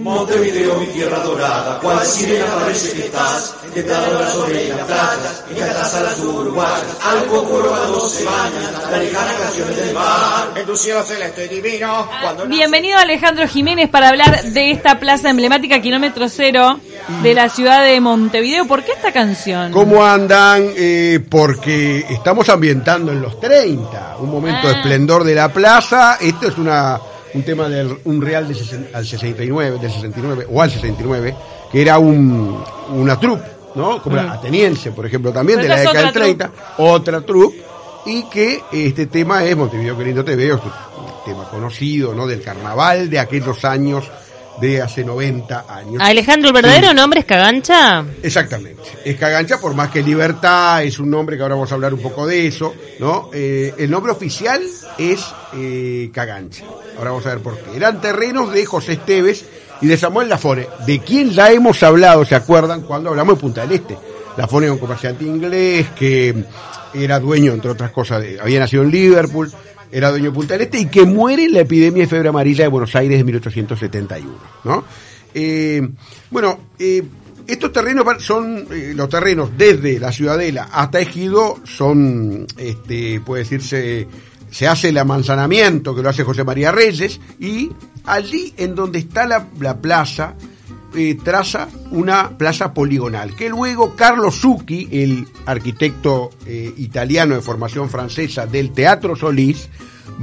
Montevideo, mi tierra dorada, cual sirena parece que estás, tentado las orejas platas, y cantas a las uruguayas, al poco cuando se bañan, las lejanas canciones del mar. En tu cielo celeste divino, cuando Bienvenido Alejandro Jiménez para hablar de esta plaza emblemática kilómetro cero de la ciudad de Montevideo. ¿Por qué esta canción? ¿Cómo andan? Eh, porque estamos ambientando en los 30, un momento de Ah. esplendor de la plaza. Esto es una un tema del un real de sesen- al 69, del 69 o al 69, que era un, una troupe, ¿no? Como la ateniense, por ejemplo, también Pero de la década del otra 30, otra troupe y que este tema es Montevideo que lindo te veo, es un tema conocido, ¿no? Del carnaval de aquellos años de hace 90 años. Alejandro, ¿el verdadero nombre es Cagancha? Exactamente. Es Cagancha, por más que Libertad es un nombre que ahora vamos a hablar un poco de eso, ¿no? Eh, el nombre oficial es eh, Cagancha. Ahora vamos a ver por qué. Eran terrenos de José Esteves y de Samuel Lafone, de quien ya hemos hablado, ¿se acuerdan? Cuando hablamos de Punta del Este. Lafone era un comerciante inglés que era dueño, entre otras cosas, de- había nacido en Liverpool, era dueño de Punta del Este y que muere en la epidemia de fiebre amarilla de Buenos Aires de 1871, ¿no? Eh, bueno, eh, estos terrenos son eh, los terrenos desde la Ciudadela hasta Ejido son, este, puede decirse, se hace el amanzanamiento que lo hace José María Reyes y allí en donde está la plaza eh, traza una plaza poligonal que luego Carlo Zucchi, el arquitecto eh, italiano de formación francesa del Teatro Solís,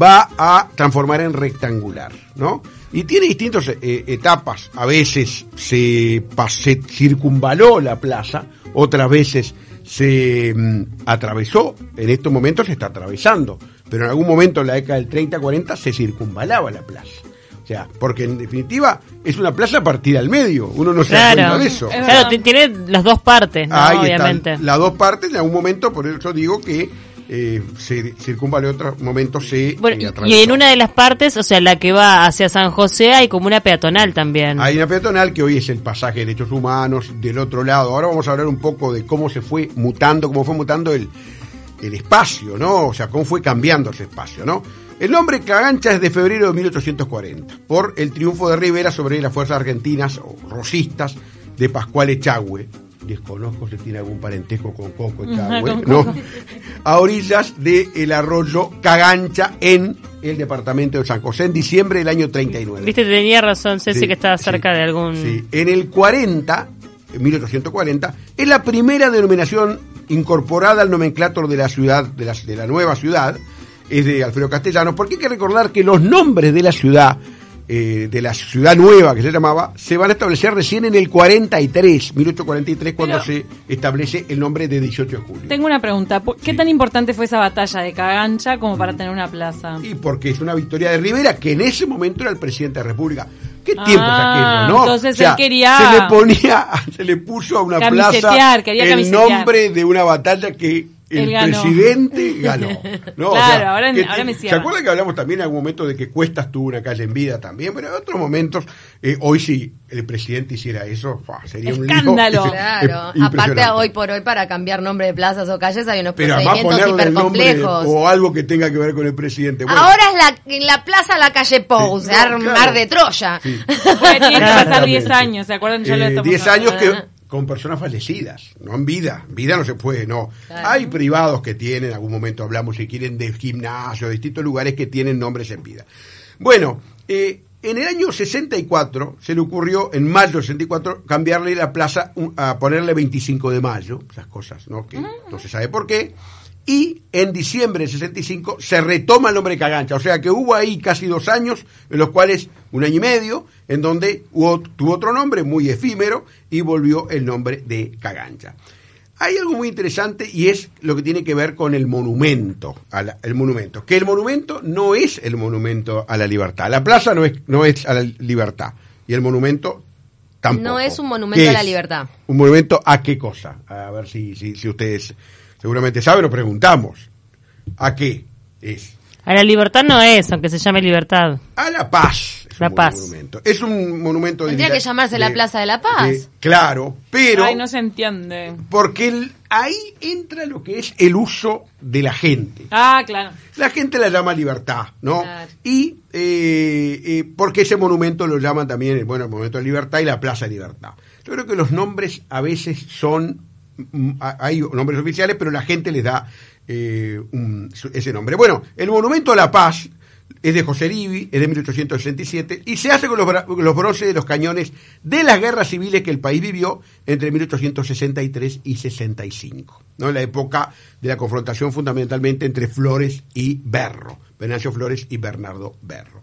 va a transformar en rectangular, ¿no? Y tiene distintas eh, etapas. A veces se, se circunvaló la plaza, otras veces se mm, atravesó, en estos momentos se está atravesando, pero en algún momento en la década del 30-40 se circunvalaba la plaza. O sea, porque en definitiva es una plaza partida al medio, uno no se da cuenta de eso. Es Claro, tiene las dos partes, ¿no? Ahí Obviamente. están las dos partes, en algún momento, por eso digo que eh, se circunvaló, en otro momento se Bueno, eh, y atravesó. en una de las partes, o sea, la que va hacia San José, hay como una peatonal también. Hay una peatonal que hoy es el pasaje de derechos humanos del otro lado. Ahora vamos a hablar un poco de cómo se fue mutando, cómo fue mutando el, el espacio, ¿no? O sea, cómo fue cambiando ese espacio, ¿no? El nombre Cagancha es de febrero de 1840, por el triunfo de Rivera sobre las fuerzas argentinas o rosistas de Pascual Echagüe. Desconozco si tiene algún parentesco con Coco Echagüe, ¿no? Coco. A orillas del arroyo Cagancha en el departamento de San José en diciembre del año 39. Viste, tenía razón Ceci Sí, que estaba sí, cerca de algún... Sí, en el 40, en 1840, es la primera denominación incorporada al nomenclator de la ciudad, de la, de la nueva ciudad, es de Alfredo Castellanos, porque hay que recordar que los nombres de la ciudad, eh, de la ciudad nueva que se llamaba, se van a establecer recién en el 43, 1843, cuando Pero- se establece el nombre de 18 de julio. Tengo una pregunta. ¿Por- ¿Qué Sí. tan importante fue esa batalla de Cagancha como para tener una plaza? Y porque es una victoria de Rivera, que en ese momento era el presidente de la República. ¿Qué Ah, tiempos aquellos, no? entonces él quería- Se le ponía, se le puso a una plaza el nombre de una batalla que el ganó. presidente ganó. ¿no? O Claro, sea, ahora- que- ahora me ¿Se cierra. acuerdan que hablamos también en algún momento de que Cuestas tuvo una calle en vida también? Pero en otros momentos, eh, hoy si el presidente hiciera eso, sería un lío. Escándalo. Es- Claro, es aparte hoy por hoy para cambiar nombre de plazas o calles hay unos Pero procedimientos ponerle el nombre hipercomplejos. o algo que tenga que ver con el presidente. Bueno, Ahora es la, en la plaza la calle Pou, Sí, se no, arma claro. mar de Troya. Sí. Porque tiene que pasar Exactamente. 10 años, ¿se acuerdan? Ya lo Eh, estamos 10 hablando. años que con personas fallecidas, no en vida. En vida no se puede, no. Claro. Hay privados que tienen, en algún momento hablamos, si quieren, de gimnasio, de distintos lugares que tienen nombres en vida. Bueno, eh, en el año 64 se le ocurrió, en mayo del 64, cambiarle la plaza a ponerle 25 de mayo, esas cosas, ¿no? Que no se sabe por qué. Y en diciembre del 65 se retoma el nombre de Cagancha. O sea que hubo ahí casi dos años, en los cuales, un año y medio, en donde hubo- tuvo otro nombre muy efímero y volvió el nombre de Cagancha. Hay algo muy interesante y es lo que tiene que ver con el monumento, a la- el monumento. Que el monumento no es el monumento a la libertad. La plaza no es, no es a la libertad. Y el monumento tampoco. No es un monumento ¿Qué a la libertad. ¿Un monumento a qué cosa? A ver si, si, si ustedes seguramente saben o preguntamos. ¿A qué es? A la libertad no es, aunque se llame libertad. A la paz. Es La un Paz. monumento. Es un monumento Tendría de- que llamarse la Plaza de la Paz. claro, pero Ay, no se entiende. porque el- ahí entra lo que es el uso de la gente. Ah, claro. La gente la llama libertad, ¿no? Claro. Y eh, eh, porque ese monumento lo llaman también, bueno, el monumento de libertad y la Plaza de Libertad. Yo creo que los nombres a veces son, hay nombres oficiales, pero la gente les da eh, ese nombre. Bueno, el monumento a la paz es de José Livi, es de 1867, y se hace con los, los bronces de los cañones de las guerras civiles que el país vivió entre 1863 y 65, ¿no? La época de la confrontación fundamentalmente entre Flores y Berro, Venancio Flores y Bernardo Berro.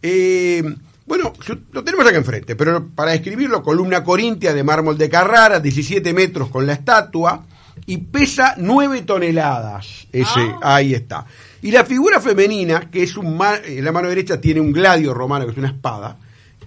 Eh, bueno, lo tenemos acá enfrente, pero para describirlo, columna corintia de mármol de Carrara, 17 metros con la estatua, y pesa 9 toneladas. Ese, ahí está. Y la figura femenina, que es un ma- en la mano derecha tiene un gladio romano, que es una espada,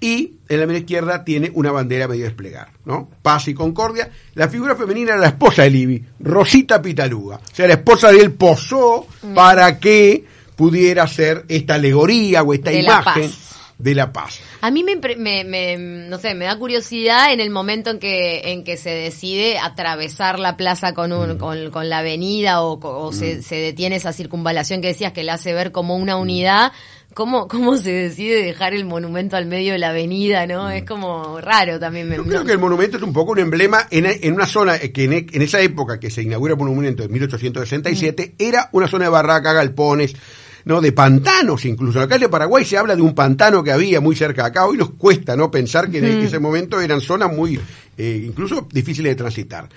y en la mano izquierda tiene una bandera medio desplegar, ¿no? Paz y concordia. La figura femenina era la esposa de Livi, Rosita Pitaluga. O sea, la esposa de él posó para que pudiera ser esta alegoría o esta De la imagen paz. De la paz. A mí me, me, me- no sé, me da curiosidad en el momento en que en que se decide atravesar la plaza con Mm. un, con, con la avenida o, o se, se detiene esa circunvalación que decías que la hace ver como una unidad. ¿Cómo, ¿Cómo se decide dejar el monumento al medio de la avenida, no? Es como raro también. me- Mm. Yo creo no- que el monumento es un poco un emblema en, en una zona que en, en esa época que se inaugura el monumento en 1867 Mm. era una zona de barraca, galpones, no de pantanos incluso. En la calle Paraguay se habla de un pantano que había muy cerca de acá. Hoy nos cuesta no pensar que en ese momento eran zonas muy eh, incluso difíciles de transitar.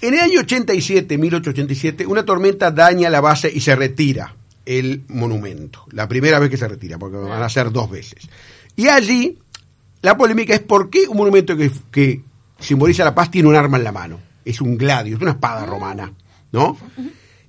En el año 87, 1887, una tormenta daña la base y se retira el monumento. La primera vez que se retira, porque van a ser dos veces. Y allí la polémica es por qué un monumento que, que simboliza la paz tiene un arma en la mano. Es un gladio, es una espada romana, ¿no?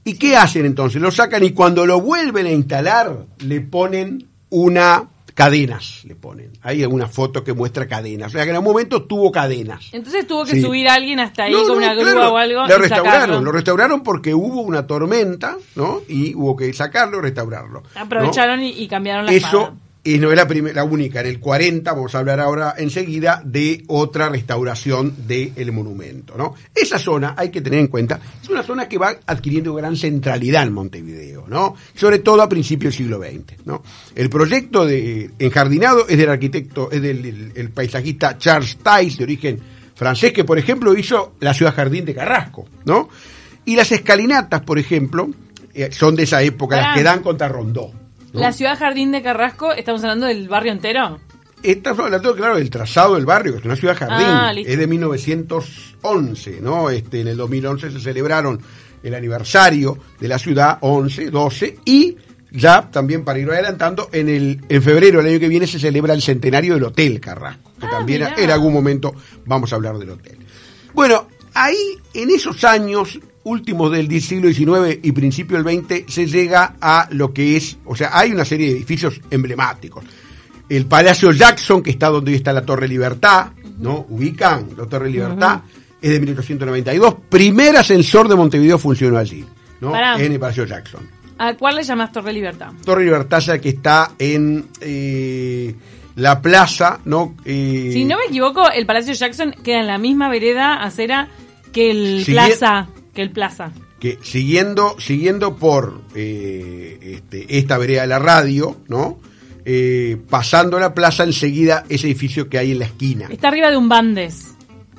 ¿Y qué hacen entonces? Lo sacan y cuando lo vuelven a instalar le ponen una cadenas, le ponen. Hay una foto que muestra cadenas. O sea que en un momento tuvo cadenas. Entonces tuvo que Sí. subir a alguien hasta ahí No, con no, una grúa claro, o algo. Lo restauraron, sacarlo. lo restauraron porque hubo una tormenta, ¿no? Y hubo que sacarlo y restaurarlo. ¿no? Aprovecharon y, y cambiaron la Eso espada. Y no es la, primer- la única. En el 40 vamos a hablar ahora enseguida de otra restauración del monumento. ¿no? Esa zona, hay que tener en cuenta, es una zona que va adquiriendo gran centralidad en Montevideo, ¿no? sobre todo a principios del siglo XX. ¿no? El proyecto de enjardinado es del arquitecto, es del el- el paisajista Charles Tice, de origen francés, que por ejemplo hizo la ciudad jardín de Carrasco. ¿no? Y las escalinatas, por ejemplo, eh, son de esa época, las que dan contra Rondó. ¿No? La ciudad Jardín de Carrasco, estamos hablando del barrio entero. Estamos hablando, claro, del trazado del barrio, que es una ciudad jardín, Ah, es de 1911, ¿no? Este, en el 2011 se celebraron el aniversario de la ciudad, 11, 12, y ya también para ir adelantando, en el en febrero del año que viene se celebra el centenario del Hotel Carrasco, que Ah, también mirá. en algún momento vamos a hablar del hotel. Bueno, ahí en esos años últimos del siglo XIX y principio del XX se llega a lo que es, o sea, hay una serie de edificios emblemáticos. El Palacio Jackson, que está donde hoy está la Torre Libertad, ¿no? Ubican la Torre Libertad, es de 1892. Primer ascensor de Montevideo funcionó allí, ¿no? Pará. En el Palacio Jackson. ¿A cuál le llamas Torre Libertad? Torre Libertad, ya que está en eh, la plaza, ¿no? Eh, Si no me equivoco, el Palacio Jackson queda en la misma vereda acera que el Plaza. Que el Plaza. que siguiendo siguiendo por eh, este, esta vereda de la radio, ¿no? Eh, pasando la plaza enseguida ese edificio que hay en la esquina. Está arriba de un Bandes.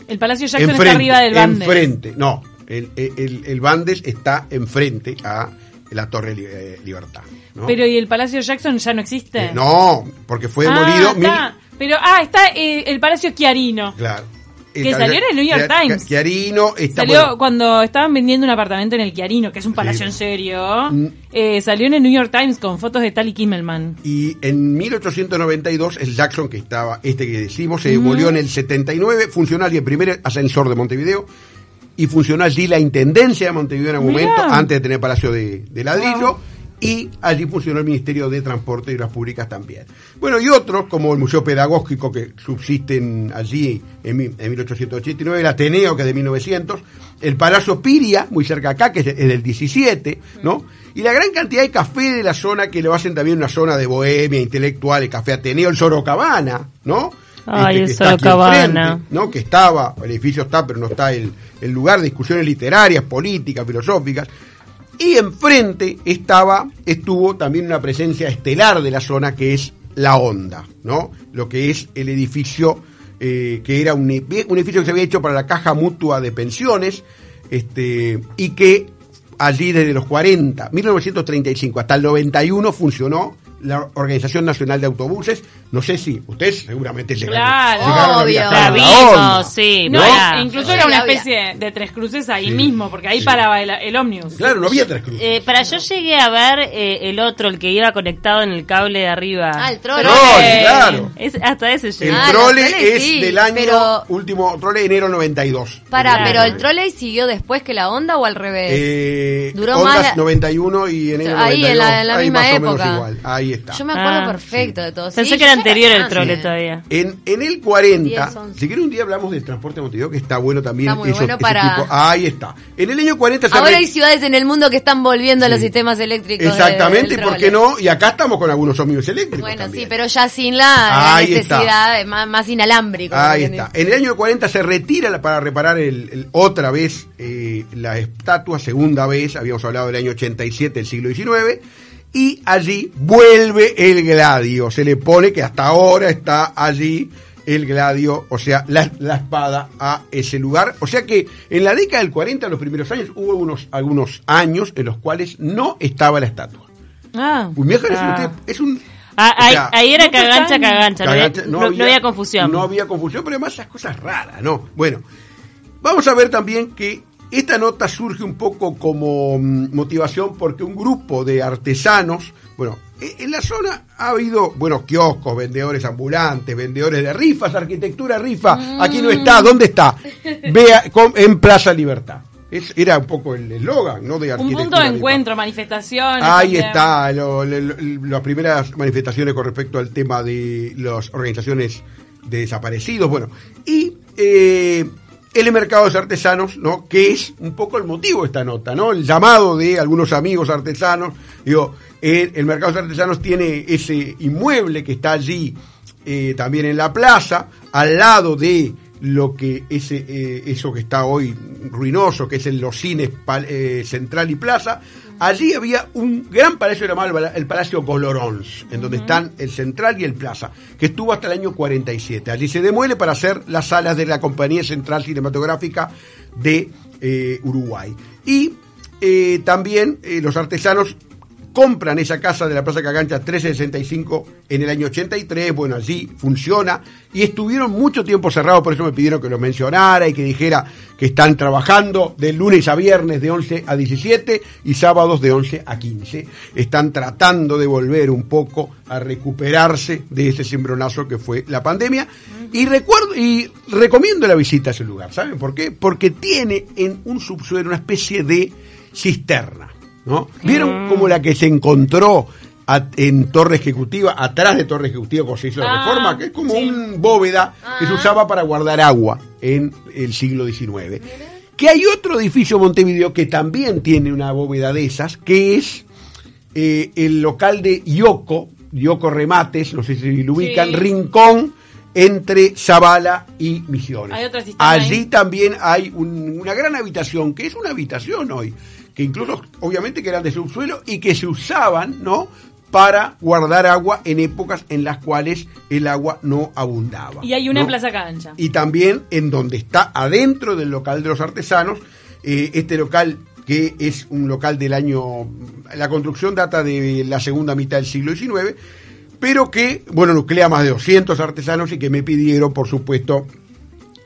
El Palacio Jackson está arriba del Bandes. enfrente, no, el, el, el Bandes está enfrente a la Torre eh, Libertad. ¿no? Pero ¿y el Palacio Jackson ya no existe? Eh, no, porque fue Ah, demolido. mil- está. Pero, ah, está eh, el Palacio Chiarino. claro. Que Eh, salió en el New York Times. Chiarino está Salió bueno, cuando estaban vendiendo un apartamento en el Chiarino, que es un palacio en serio. eh, salió en el New York Times con fotos de Tali Kimmelman. Y en 1892 el Jackson, que estaba, este que decimos, se demolió en el 79, funcionó allí el primer ascensor de Montevideo y funcionó allí la Intendencia de Montevideo en algún momento, antes de tener Palacio de, de Ladrillo. Y allí funcionó el Ministerio de Transporte y Obras Públicas también. Bueno, y otros, como el Museo Pedagógico que subsisten allí en, en 1889, el Ateneo, que es de 1900, el Palacio Piria, muy cerca acá, que es, de- es del 17, ¿no? Y la gran cantidad de café de la zona que lo hacen también una zona de bohemia, intelectual, el Café Ateneo, el Sorocabana, ¿no? Ay, el que está aquí Sorocabana. enfrente, ¿no? Que estaba, el edificio está, pero no está el, el lugar de discusiones literarias, políticas, filosóficas. Y enfrente estaba, estuvo también una presencia estelar de la zona que es la Onda, ¿no? Lo que es el edificio eh, que era un, un edificio que se había hecho para la Caja Mutua de Pensiones, este, y que allí desde los 40, 1935 hasta el 91 funcionó la Organización Nacional de Autobuses. No sé si ustedes seguramente llegaron, Claro. llegaron Obvio. viajar La a la vimos, Onda. sí. No, mirá. incluso Sí, era una había. especie de tres cruces ahí mismo, porque ahí paraba el, el ómnibus. Claro, no había tres cruces. Eh, para yo llegué a ver eh, el otro, el que iba conectado en el cable de arriba. Ah, el trole. Trole, claro. Es- hasta ese El llegué. Ah, trole los troles es sí, del año pero- último trole enero 92. Para, Claro. pero el trolley siguió después que la onda o al revés. Eh, Duró más- 91 y enero Ahí, 92. en la- en la ahí misma más o menos época. igual. Ahí Yo me acuerdo Ah, perfecto de todo. Pensé Sí, que era anterior el trole todavía. En, en el 40, 10, 11. si quieren un día hablamos del transporte de Montevideo, que está bueno también. Está muy eso- bueno para- tipo- ahí está. En el año 40 se Ahora re- hay ciudades en el mundo que están volviendo a los sistemas eléctricos. de- Exactamente, del y por qué no, y acá estamos con algunos ómnibus eléctricos. Bueno, también. sí, pero ya sin la, Ahí necesidad de más, más inalámbrico. Ahí ¿me está. En el año 40 se retira la- para reparar el, el- otra vez eh, la estatua, segunda vez, habíamos hablado del año 87 del siglo XIX, y allí vuelve el gladio. Se le pone que hasta ahora está allí el gladio, o sea, la, la espada a ese lugar. O sea que en la década del 40, los primeros años, hubo unos, algunos años en los cuales no estaba la estatua. Ah. Un viejo es Ah. un- es un... Ah, o ahí, sea, ahí era cagancha, años. cagancha. No, había, no- no había confusión. No había confusión, pero además esas cosas raras, ¿no? Bueno, vamos a ver también que esta nota surge un poco como mm, motivación porque un grupo de artesanos, bueno, e- en la zona ha habido, bueno, kioscos, vendedores ambulantes, vendedores de rifas, arquitectura rifa. Aquí no está, ¿dónde está? Vea en Plaza Libertad. Es- era un poco el eslogan, ¿no? De Un arquitectura punto de encuentro, manifestaciones. Ahí también. está, lo- lo- lo- las primeras manifestaciones con respecto al tema de las organizaciones de desaparecidos, bueno, y eh, el mercado de artesanos, ¿no? Que es un poco el motivo de esta nota, ¿no? El llamado de algunos amigos artesanos, digo, el, mercado de artesanos tiene ese inmueble que está allí eh, también en la plaza, al lado de lo que ese eh, eso que está hoy ruinoso, que es en los cines eh, Central y Plaza, allí había un gran palacio llamado el, Palacio Golorons, en donde están el Central y el Plaza, que estuvo hasta el año 47. Allí se demuele para hacer las salas de la Compañía Central Cinematográfica de eh, Uruguay. Y eh, también eh, los artesanos compran esa casa de la Plaza Cagancha 1365 en el año 83, bueno, allí funciona, y estuvieron mucho tiempo cerrados, por eso me pidieron que lo mencionara y que dijera que están trabajando de lunes a viernes de 11 a 17 y sábados de 11 a 15. Están tratando de volver un poco a recuperarse de ese cimbronazo que fue la pandemia. Y recuerdo y recomiendo la visita a ese lugar, ¿saben por qué? Porque tiene en un subsuelo una especie de cisterna. ¿No? ¿Vieron como la que se encontró a- en Torre Ejecutiva, atrás de Torre Ejecutiva cuando se hizo la Ah, reforma, que es como sí. un bóveda que se usaba para guardar agua en el siglo XIX? Que hay otro edificio Montevideo que también tiene una bóveda de esas, que es eh, el local de Yoko, Yoko Remates, no sé si lo ubican, Sí. Rincón entre Zavala y Misiones. Hay Allí ahí. también hay un- una gran habitación, que es una habitación hoy, que incluso obviamente que eran de subsuelo y que se usaban, ¿no? Para guardar agua en épocas en las cuales el agua no abundaba. Y hay una ¿no? en Plaza Cancha. Y también en donde está adentro del local de los artesanos, eh, este local que es un local del año, la construcción data de la segunda mitad del siglo XIX, pero que, bueno, nuclea más de 200 artesanos y que me pidieron, por supuesto,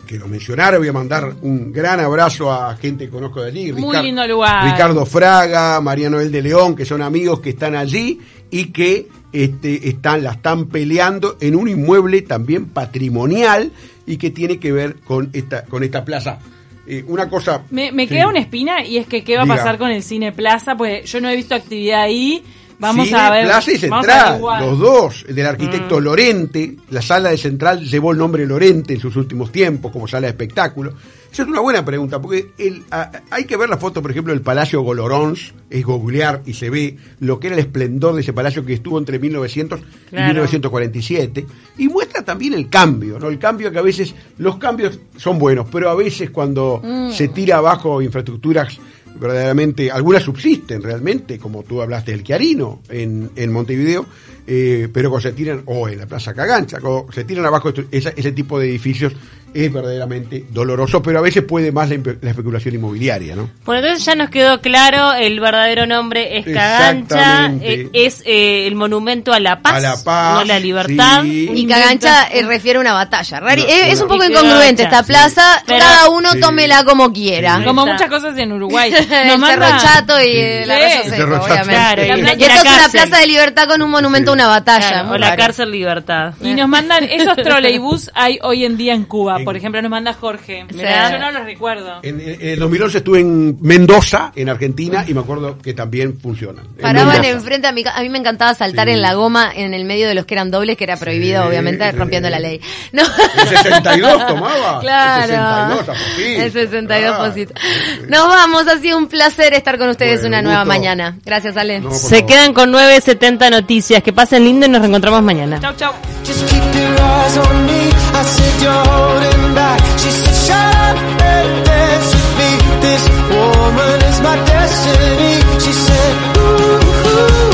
que lo mencionara. Voy a mandar un gran abrazo a gente que conozco de allí. Muy lindo lugar. Ricardo Fraga, María Noel de León, que son amigos que están allí y que este, están, la están peleando en un inmueble también patrimonial y que tiene que ver con esta, con esta plaza. Eh, una cosa. Me, me Sí. queda una espina y es que qué va a Diga. pasar con el Cine Plaza, pues yo no he visto actividad ahí, Vamos Cine, a ver. Plaza y Central, los dos. El del arquitecto Mm. Lorente, la sala de Central llevó el nombre Lorente en sus últimos tiempos como sala de espectáculo. Esa es una buena pregunta, porque el, a- hay que ver la foto, por ejemplo, del Palacio Golorons, es googlear y se ve lo que era el esplendor de ese palacio que estuvo entre 1900 y Claro. 1947, y muestra también el cambio, ¿no? El cambio que a veces, los cambios son buenos, pero a veces cuando se tira abajo infraestructuras verdaderamente, algunas subsisten realmente, como tú hablaste del Chiarino en, en Montevideo, eh, pero cuando se tiran, o en la Plaza Cagancha, cuando se tiran abajo esa- ese tipo de edificios es verdaderamente doloroso, pero a veces puede más la, la especulación inmobiliaria, ¿no? Bueno, entonces ya nos quedó claro, el verdadero nombre es Cagancha, eh, es eh, el monumento a la paz, A la paz, no a la libertad. sí. Y Cagancha eh, refiere a una batalla. Rari- No, es, un poco incongruente esta plaza. Pero- Cada uno Sí. tómela como quiera. Como muchas cosas en Uruguay. el Cerro Chato y Cerro Chato. obviamente. Claro, y y la- y esto la es una plaza de libertad con un monumento a una batalla. Claro, o la cárcel libertad. Y nos mandan, esos troleibús hay hoy en día en Cuba, En- por ejemplo, nos manda Jorge. Mirá, Yo no los recuerdo. En, en- en 2011 estuve en Mendoza, en Argentina, y me acuerdo que también funcionan. En Paraban enfrente a mi A mí me encantaba saltar Sí. en la goma en el medio de los que eran dobles, que era prohibido, Sí, obviamente, sí. rompiendo la ley. No. El 62 tomaba. Claro. El 62 a Posito. El 62 Claro. Posito. Nos vamos, ha sido un placer estar con ustedes Bueno, una nueva gusto. mañana. Gracias, Ale. No, Se favor. quedan con 9.70 noticias. Que pasen lindo y nos reencontramos mañana. Chau, chau. Just keep your eyes on me. I said you're She said, shut up and dance. This woman is my destiny. She said, ooh.